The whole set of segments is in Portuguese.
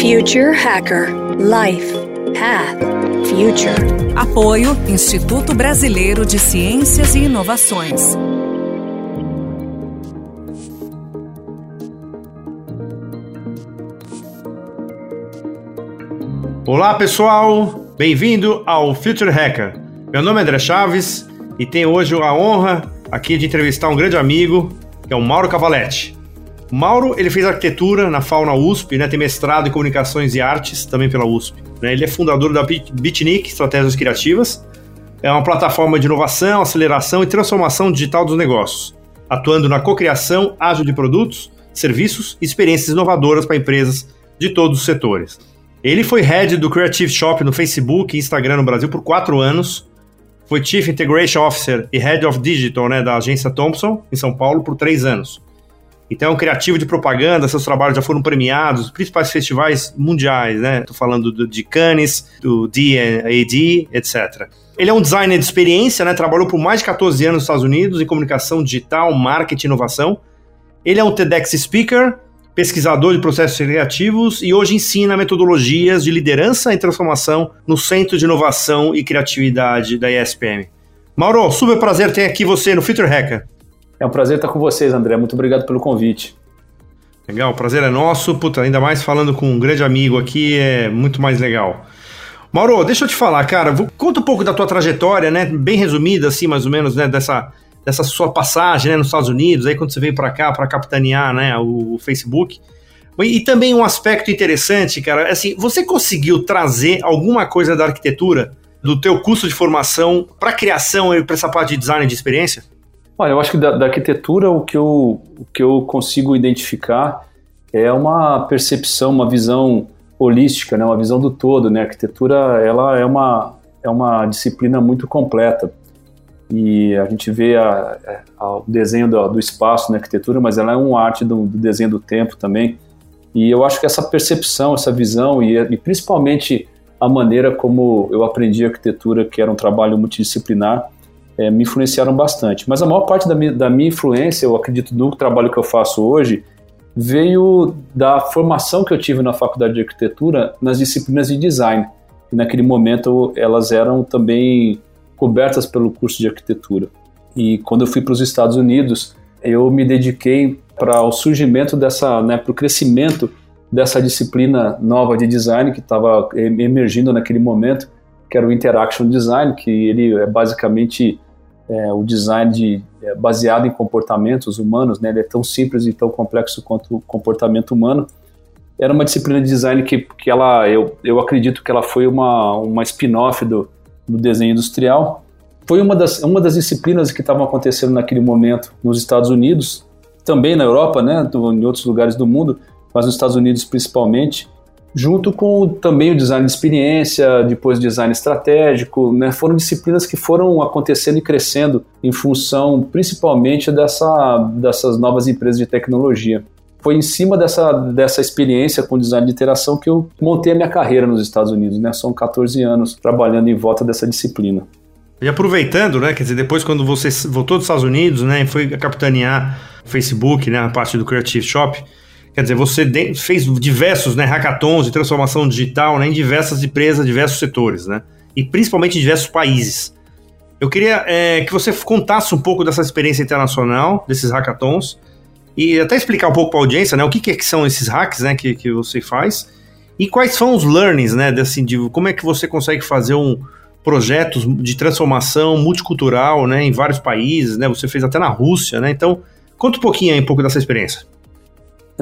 Future Hacker Life Path Future. Apoio Instituto Brasileiro de Ciências e Inovações. Olá pessoal, bem-vindo ao Future Hacker. Meu nome é André Chaves e tenho hoje a honra aqui de entrevistar um grande amigo, que é o Mauro Cavaletti. O Mauro, ele fez arquitetura na Fauna USP, né, tem mestrado em comunicações e artes também pela USP. Né, ele é fundador da Bitnik Estratégias Criativas, é uma plataforma de inovação, aceleração e transformação digital dos negócios, atuando na cocriação ágil de produtos, serviços e experiências inovadoras para empresas de todos os setores. Ele foi head do Creative Shop no Facebook e Instagram no Brasil por quatro anos, foi Chief Integration Officer e Head of Digital né, da agência Thompson, em São Paulo, por três anos. Então é um criativo de propaganda, seus trabalhos já foram premiados, os principais festivais mundiais, né? Estou falando do, de Cannes, do D&AD, etc. Ele é um designer de experiência, né? Trabalhou por mais de 14 anos nos Estados Unidos em comunicação digital, marketing e inovação. Ele é um TEDx speaker, pesquisador de processos criativos e hoje ensina metodologias de liderança e transformação no Centro de Inovação e Criatividade da ESPM. Mauro, super prazer ter aqui você no Future Hacker. É um prazer estar com vocês, André. Muito obrigado pelo convite. Legal, o prazer é nosso. Puta, ainda mais falando com um grande amigo aqui, é muito mais legal. Mauro, deixa eu te falar, cara, conta um pouco da tua trajetória, né? Bem resumida, assim, mais ou menos, né? Dessa, dessa sua passagem né, nos Estados Unidos, aí quando você veio para cá para capitanear né, o, o, Facebook. E também um aspecto interessante, cara, assim, você conseguiu trazer alguma coisa da arquitetura do teu curso de formação para criação e para essa parte de design de experiência? Olha, eu acho que da, da arquitetura o que, eu, o que eu consigo identificar é uma percepção, uma visão holística, né, uma visão do todo. Né? A arquitetura ela é, uma, é uma disciplina muito completa e a gente vê a, a, o desenho do, do, espaço na arquitetura, mas ela é uma arte do, do, desenho do tempo também. E eu acho que essa percepção, essa visão e, e principalmente a maneira como eu aprendi arquitetura, que era um trabalho multidisciplinar, é, me influenciaram bastante. Mas a maior parte da minha, da minha influência, eu acredito, no trabalho que eu faço hoje, veio da formação que eu tive na faculdade de arquitetura nas disciplinas de design. E naquele momento elas eram também cobertas pelo curso de arquitetura. E quando eu fui para os Estados Unidos, eu me dediquei para o surgimento dessa, né, para o crescimento dessa disciplina nova de design que estava emergindo naquele momento, que era o Interaction Design, que ele é basicamente é, o design de, é, baseado em comportamentos humanos, né? ele é tão simples e tão complexo quanto o comportamento humano. Era uma disciplina de design que, que ela, eu, eu acredito que ela foi uma, uma spin-off do, do desenho industrial. Foi uma das, uma das disciplinas que estavam acontecendo naquele momento nos Estados Unidos, também na Europa, né, em outros lugares do mundo, mas nos Estados Unidos principalmente junto com também o design de experiência, depois design estratégico, né? foram disciplinas que foram acontecendo e crescendo em função principalmente dessa, dessas novas empresas de tecnologia. Foi em cima dessa, dessa experiência com design de interação que eu montei a minha carreira nos Estados Unidos, né? São 14 anos trabalhando em volta dessa disciplina. E aproveitando, né, quer dizer, depois quando você voltou dos Estados Unidos, né, e foi capitanear o Facebook, né, a parte do Creative Shop, Quer dizer, você fez diversos né, hackathons de transformação digital né, em diversas empresas, diversos setores, né? E principalmente em diversos países. Eu queria é, que você contasse um pouco dessa experiência internacional, desses hackathons, e até explicar um pouco para a audiência né, o que, que são esses hacks né, que, que você faz e quais são os learnings, né? Assim, de como é que você consegue fazer um projetos de transformação multicultural né, em vários países, né? Você fez até na Rússia, né? Então, conta um pouquinho aí um pouco dessa experiência.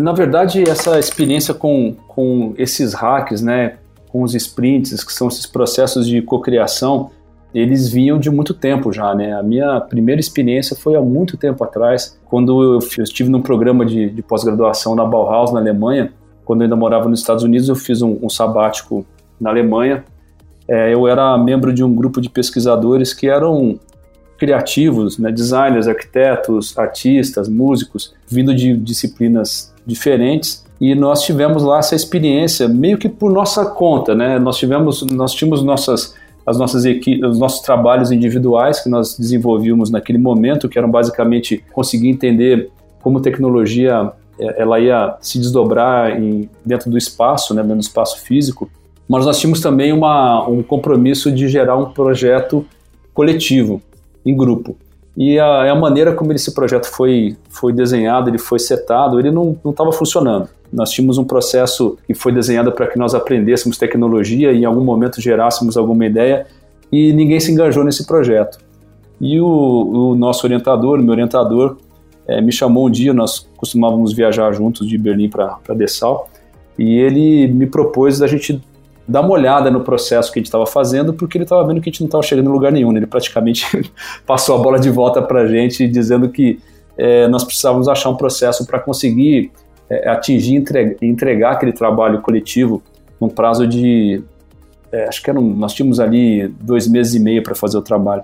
Na verdade, essa experiência com, com esses hacks, né, com os sprints, que são esses processos de cocriação, eles vinham de muito tempo já, né? A minha primeira experiência foi há muito tempo atrás, quando eu, eu estive num programa de, de pós-graduação na Bauhaus, na Alemanha. Quando eu ainda morava nos Estados Unidos, eu fiz um, um sabático na Alemanha. É, eu era membro de um grupo de pesquisadores que eram criativos, né? designers, arquitetos, artistas, músicos, vindo de disciplinas diferentes e nós tivemos lá essa experiência meio que por nossa conta, né? Nós tivemos, nós tínhamos nossas as nossas equipes, os nossos trabalhos individuais que nós desenvolvíamos naquele momento, que eram basicamente conseguir entender como tecnologia é, ela ia se desdobrar em, dentro do espaço, né, do espaço físico, mas nós tínhamos também uma, um compromisso de gerar um projeto coletivo, em grupo. E a, a, maneira como esse projeto foi, foi desenhado, ele foi setado, ele não estava funcionando. Nós tínhamos um processo que foi desenhado para que nós aprendêssemos tecnologia e em algum momento gerássemos alguma ideia e ninguém se engajou nesse projeto. E o, o nosso orientador, meu orientador, é, me chamou um dia, nós costumávamos viajar juntos de Berlim para Dessau, e ele me propôs a gente dar uma olhada no processo que a gente estava fazendo, porque ele estava vendo que a gente não estava chegando em lugar nenhum. Né? Ele praticamente passou a bola de volta para a gente, dizendo que é, nós precisávamos achar um processo para conseguir é, atingir e entregar, aquele trabalho coletivo num prazo de. É, acho que era um, nós tínhamos ali dois meses e meio para fazer o trabalho.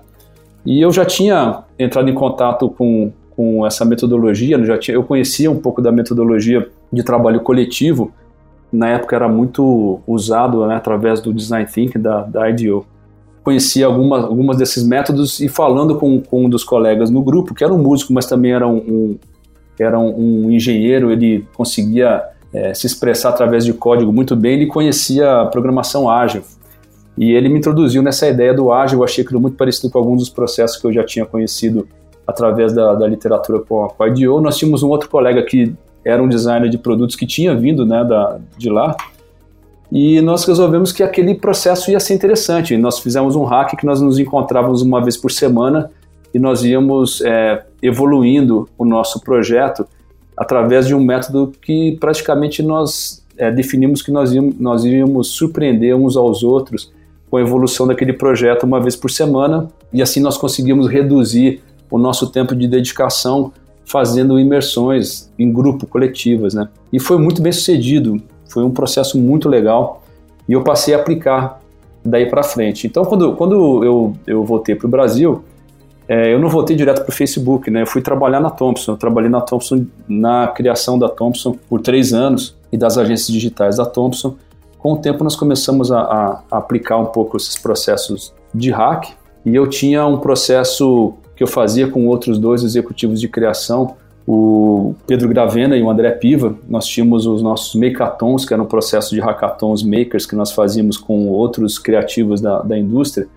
E eu já tinha entrado em contato com, com essa metodologia, eu já tinha, eu conhecia um pouco da metodologia de trabalho coletivo na época era muito usado né, através do design thinking da, da IDEO. Conhecia algumas, algumas desses métodos e falando com, com um dos colegas no grupo, que era um músico, mas também era um, um era um, um, engenheiro, ele conseguia é, se expressar através de código muito bem, ele conhecia a programação ágil. E ele me introduziu nessa ideia do ágil, eu achei aquilo muito parecido com alguns dos processos que eu já tinha conhecido através da, da literatura com a, com a IDEO. Nós tínhamos um outro colega que era um designer de produtos que tinha vindo né, da, de lá. E nós resolvemos que aquele processo ia ser interessante. Nós fizemos um hack que nós nos encontrávamos uma vez por semana e nós íamos é, evoluindo o nosso projeto através de um método que praticamente nós é, definimos que nós íamos, nós íamos surpreender uns aos outros com a evolução daquele projeto uma vez por semana e assim nós conseguimos reduzir o nosso tempo de dedicação fazendo imersões em grupo, coletivas, né? E foi muito bem sucedido, foi um processo muito legal e eu passei a aplicar daí para frente. Então, quando, quando eu, eu voltei para o Brasil, é, eu não voltei direto para o Facebook, né? Eu fui trabalhar na Thompson. Eu trabalhei na Thompson, na criação da Thompson por três anos e das agências digitais da Thompson. Com o tempo, nós começamos a, a, aplicar um pouco esses processos de hack e eu tinha um processo que eu fazia com outros dois executivos de criação, o Pedro Gravena e o André Piva. Nós tínhamos os nossos Makeathons, que era um processo de hackathons makers que nós fazíamos com outros criativos da, da indústria.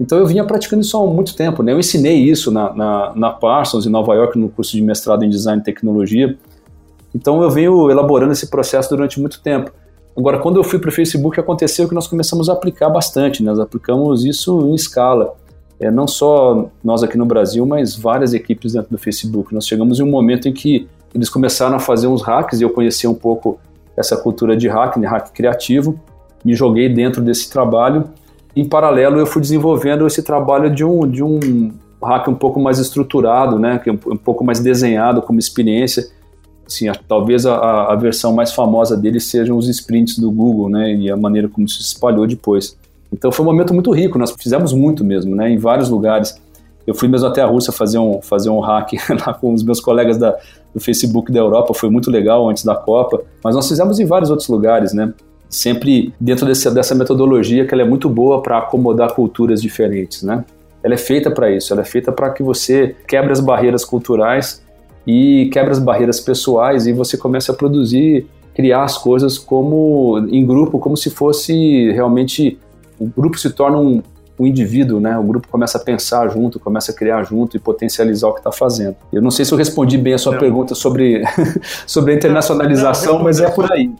Então eu vinha praticando isso há muito tempo. Né? Eu ensinei isso na, na, na Parsons, em Nova York, no curso de mestrado em Design e Tecnologia. Então eu venho elaborando esse processo durante muito tempo. Agora, quando eu fui para o Facebook, aconteceu que nós começamos a aplicar bastante. Né? Nós aplicamos isso em escala é, não só nós aqui no Brasil, mas várias equipes dentro do Facebook. Nós chegamos em um momento em que eles começaram a fazer uns hacks e eu conheci um pouco essa cultura de hack, de hack criativo, me joguei dentro desse trabalho. Em paralelo, eu fui desenvolvendo esse trabalho de um, de um hack um pouco mais estruturado, né, é um pouco mais desenhado como experiência. Assim, talvez a, a versão mais famosa dele sejam os sprints do Google, né, e a maneira como se espalhou depois. Então foi um momento muito rico, nós fizemos muito mesmo, né, em vários lugares. Eu fui mesmo até a Rússia fazer um, fazer um hack lá com os meus colegas da, do Facebook da Europa, foi muito legal antes da Copa, mas nós fizemos em vários outros lugares, né? Sempre dentro desse, dessa metodologia que ela é muito boa para acomodar culturas diferentes, né? Ela é feita para isso, ela é feita para que você quebre as barreiras culturais e quebre as barreiras pessoais e você comece a produzir, criar as coisas como em grupo, como se fosse realmente o grupo se torna um, um indivíduo, né? O grupo começa a pensar junto, começa a criar junto e potencializar o que está fazendo. Eu não sei se eu respondi bem a sua não. pergunta sobre, sobre a internacionalização, não, não, mas é por aí.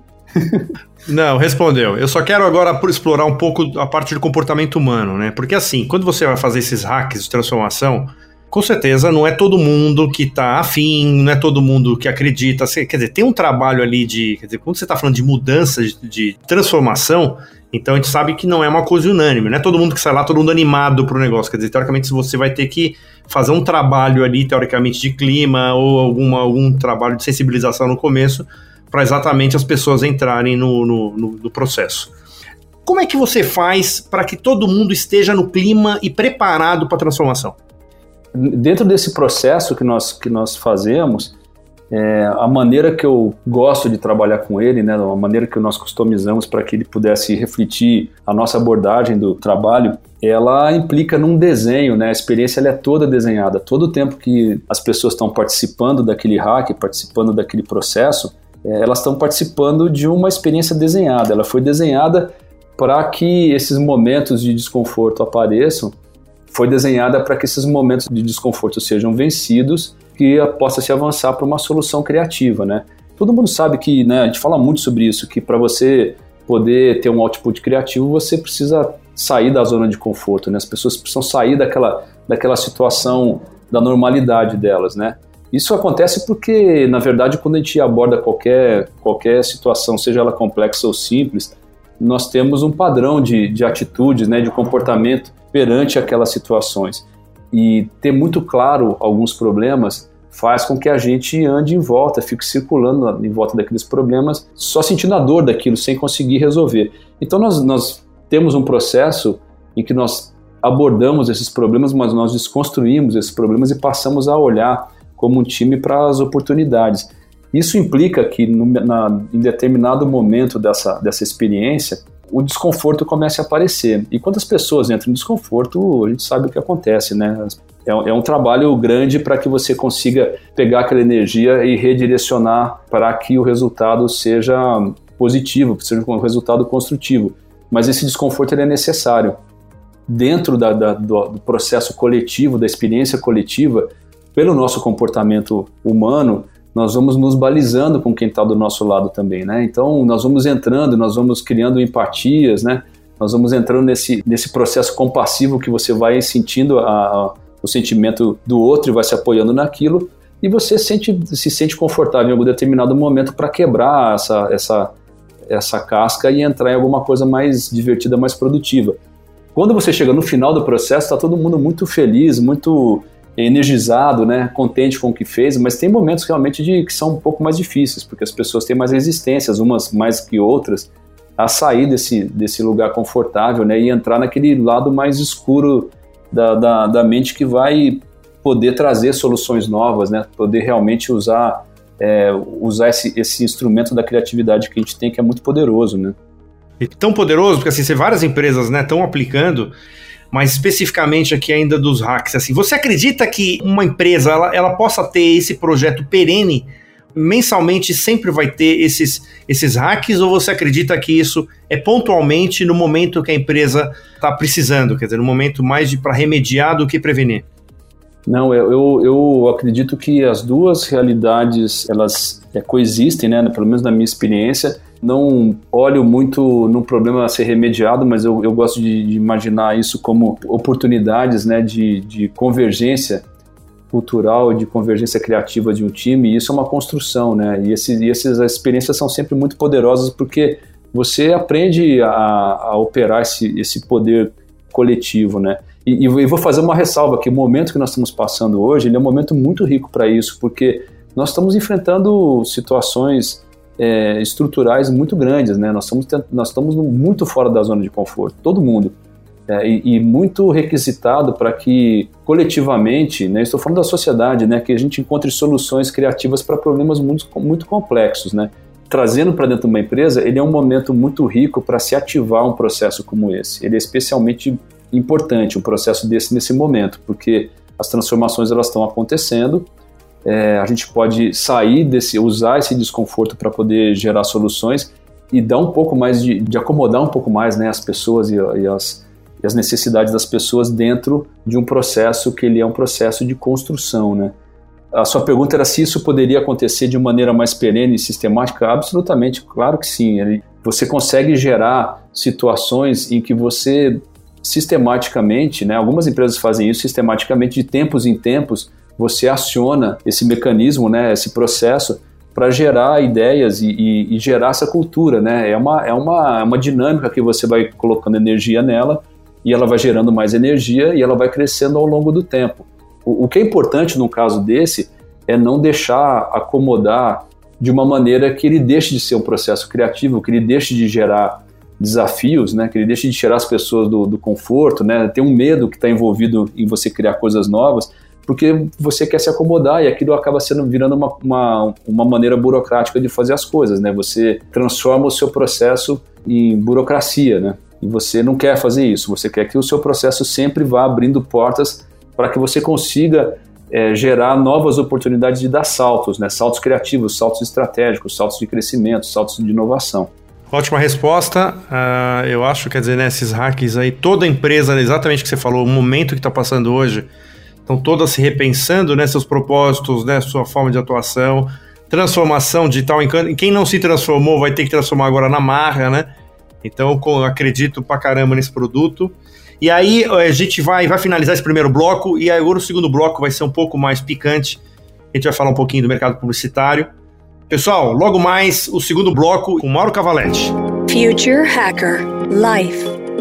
Não, respondeu. Eu só quero agora explorar um pouco a parte do comportamento humano, né? Porque assim, quando você vai fazer esses hacks de transformação, com certeza não é todo mundo que está afim, não é todo mundo que acredita. Quer dizer, tem um trabalho ali de. Quer dizer, quando você está falando de mudança, de, de transformação, então a gente sabe que não é uma coisa unânime, não é todo mundo que sai lá, todo mundo animado pro negócio. Quer dizer, teoricamente, você vai ter que fazer um trabalho ali, teoricamente, de clima ou alguma, algum trabalho de sensibilização no começo, para exatamente as pessoas entrarem no, no, no, no processo. Como é que você faz para que todo mundo esteja no clima e preparado para a transformação? Dentro desse processo que nós, que nós fazemos, é, a maneira que eu gosto de trabalhar com ele, né, a maneira que nós customizamos para que ele pudesse refletir a nossa abordagem do trabalho, ela implica num desenho, né? A experiência ela é toda desenhada. Todo o tempo que as pessoas estão participando daquele hack, participando daquele processo, é, elas estão participando de uma experiência desenhada. Ela foi desenhada para que esses momentos de desconforto apareçam, foi desenhada para que esses momentos de desconforto sejam vencidos que possa se avançar para uma solução criativa, né? Todo mundo sabe que, né, a gente fala muito sobre isso, que para você poder ter um output criativo, você precisa sair da zona de conforto, né? As pessoas precisam sair daquela, daquela situação da normalidade delas, né? Isso acontece porque, na verdade, quando a gente aborda qualquer, qualquer situação, seja ela complexa ou simples, nós temos um padrão de, de atitudes, né, de comportamento perante aquelas situações e ter muito claro alguns problemas faz com que a gente ande em volta, fique circulando em volta daqueles problemas, só sentindo a dor daquilo, sem conseguir resolver. Então nós, nós temos um processo em que nós abordamos esses problemas, mas nós desconstruímos esses problemas e passamos a olhar como um time para as oportunidades. Isso implica que no, na, em determinado momento dessa, dessa experiência, o desconforto comece a aparecer. E quando as pessoas entram em desconforto, a gente sabe o que acontece, né? É, é um trabalho grande para que você consiga pegar aquela energia e redirecionar para que o resultado seja positivo, seja um resultado construtivo. Mas esse desconforto é necessário. Dentro da, da, do, do processo coletivo, da experiência coletiva, pelo nosso comportamento humano, nós vamos nos balizando com quem está do nosso lado também, né? Então, nós vamos entrando, nós vamos criando empatias, né? Nós vamos entrando nesse, nesse processo compassivo que você vai sentindo a, a, o sentimento do outro e vai se apoiando naquilo e você sente, se sente confortável em algum determinado momento para quebrar essa, essa, essa casca e entrar em alguma coisa mais divertida, mais produtiva. Quando você chega no final do processo, está todo mundo muito feliz, muito energizado, né, contente com o que fez, mas tem momentos realmente de que são um pouco mais difíceis, porque as pessoas têm mais resistências, umas mais que outras, a sair desse, desse lugar confortável, né, e entrar naquele lado mais escuro da, da, da mente que vai poder trazer soluções novas, né, poder realmente usar é, usar esse, esse instrumento da criatividade que a gente tem, que é muito poderoso, né. E tão poderoso, porque assim, várias empresas estão né, aplicando mas especificamente aqui ainda dos hacks, assim, você acredita que uma empresa ela, ela possa ter esse projeto perene mensalmente sempre vai ter esses, esses hacks ou você acredita que isso é pontualmente no momento que a empresa está precisando, quer dizer, no momento mais para remediar do que prevenir? Não, eu, eu, eu, acredito que as duas realidades elas é, coexistem, né? Pelo menos na minha experiência não olho muito no problema a ser remediado, mas eu, eu gosto de, de, imaginar isso como oportunidades né, de, de convergência cultural, de convergência criativa de um time, e isso é uma construção, né? E, esse, e essas experiências são sempre muito poderosas porque você aprende a, a operar esse, esse poder coletivo, né? E, e, vou fazer uma ressalva que o momento que nós estamos passando hoje, ele é um momento muito rico para isso, porque nós estamos enfrentando situações é, estruturais muito grandes, né? Nós estamos, nós estamos muito fora da zona de conforto, todo mundo. É, e, e, muito requisitado para que coletivamente, né, estou falando da sociedade, né, que a gente encontre soluções criativas para problemas muito, muito complexos, né. Trazendo para dentro de uma empresa, ele é um momento muito rico para se ativar um processo como esse. Ele é especialmente importante um processo desse nesse momento, porque as transformações elas estão acontecendo é, a gente pode sair desse, usar esse desconforto para poder gerar soluções e dar um pouco mais de, de acomodar um pouco mais né, as pessoas e, e, as, e as necessidades das pessoas dentro de um processo que ele é um processo de construção, né? A sua pergunta era se isso poderia acontecer de maneira mais perene e sistemática? Absolutamente, claro que sim. Você consegue gerar situações em que você sistematicamente, né, algumas empresas fazem isso sistematicamente de tempos em tempos, você aciona esse mecanismo, né, esse processo para gerar ideias e, e, e, gerar essa cultura, né? É uma, é uma, é uma dinâmica que você vai colocando energia nela e ela vai gerando mais energia e ela vai crescendo ao longo do tempo. O, o que é importante num caso desse é não deixar acomodar de uma maneira que ele deixe de ser um processo criativo, que ele deixe de gerar desafios, né? Que ele deixe de tirar as pessoas do, do conforto, né? Tem um medo que está envolvido em você criar coisas novas porque você quer se acomodar e aquilo acaba sendo virando uma, uma, uma maneira burocrática de fazer as coisas, né? Você transforma o seu processo em burocracia, né? E você não quer fazer isso, você quer que o seu processo sempre vá abrindo portas para que você consiga é, gerar novas oportunidades de dar saltos, né? saltos criativos, saltos estratégicos, saltos de crescimento, saltos de inovação. Ótima resposta. Uh, eu acho, quer dizer, né, esses hacks aí, toda empresa, exatamente o que você falou, o momento que está passando hoje, estão todas se repensando, né, seus propósitos, né, sua forma de atuação, transformação digital. Em quem não se transformou vai ter que transformar agora na marra, né? Então, acredito pra caramba nesse produto. E aí a gente vai, vai finalizar esse primeiro bloco e agora o segundo bloco vai ser um pouco mais picante. A gente vai falar um pouquinho do mercado publicitário. Pessoal, logo mais o segundo bloco com Mauro Cavalete. Future Hacker Life